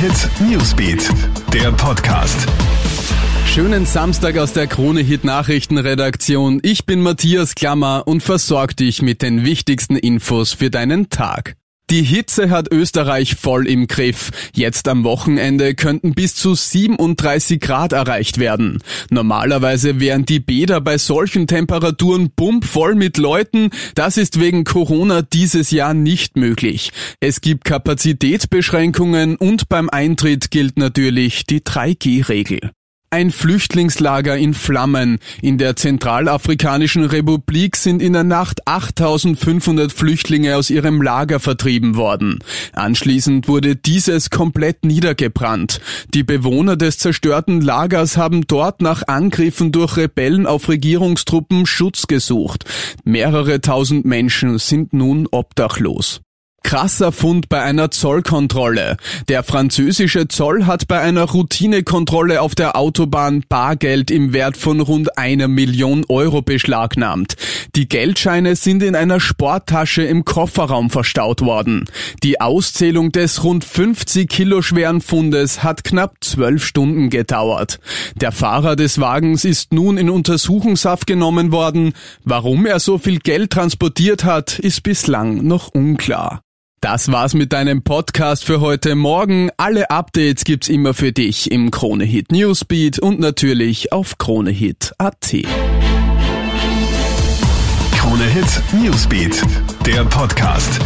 Hit Newsbeat, der Podcast. Schönen Samstag aus der Krone Hit Nachrichtenredaktion. Ich bin Matthias Klammer und versorge dich mit den wichtigsten Infos für deinen Tag. Die Hitze hat Österreich voll im Griff. Jetzt am Wochenende könnten bis zu 37 Grad erreicht werden. Normalerweise wären die Bäder bei solchen Temperaturen bumpvoll mit Leuten. Das ist wegen Corona dieses Jahr nicht möglich. Es gibt Kapazitätsbeschränkungen und beim Eintritt gilt natürlich die 3G-Regel. Ein Flüchtlingslager in Flammen. In der Zentralafrikanischen Republik sind in der Nacht 8500 Flüchtlinge aus ihrem Lager vertrieben worden. Anschließend wurde dieses komplett niedergebrannt. Die Bewohner des zerstörten Lagers haben dort nach Angriffen durch Rebellen auf Regierungstruppen Schutz gesucht. Mehrere tausend Menschen sind nun obdachlos. Krasser Fund bei einer Zollkontrolle. Der französische Zoll hat bei einer Routinekontrolle auf der Autobahn Bargeld im Wert von rund einer Million Euro beschlagnahmt. Die Geldscheine sind in einer Sporttasche im Kofferraum verstaut worden. Die Auszählung des rund 50 Kilo schweren Fundes hat knapp zwölf Stunden gedauert. Der Fahrer des Wagens ist nun in Untersuchungshaft genommen worden. Warum er so viel Geld transportiert hat, ist bislang noch unklar. Das war's mit deinem Podcast für heute Morgen. Alle Updates gibt's immer für dich im Kronehit Newsbeat und natürlich auf Kronehit.at. Kronehit Newsbeat, der Podcast.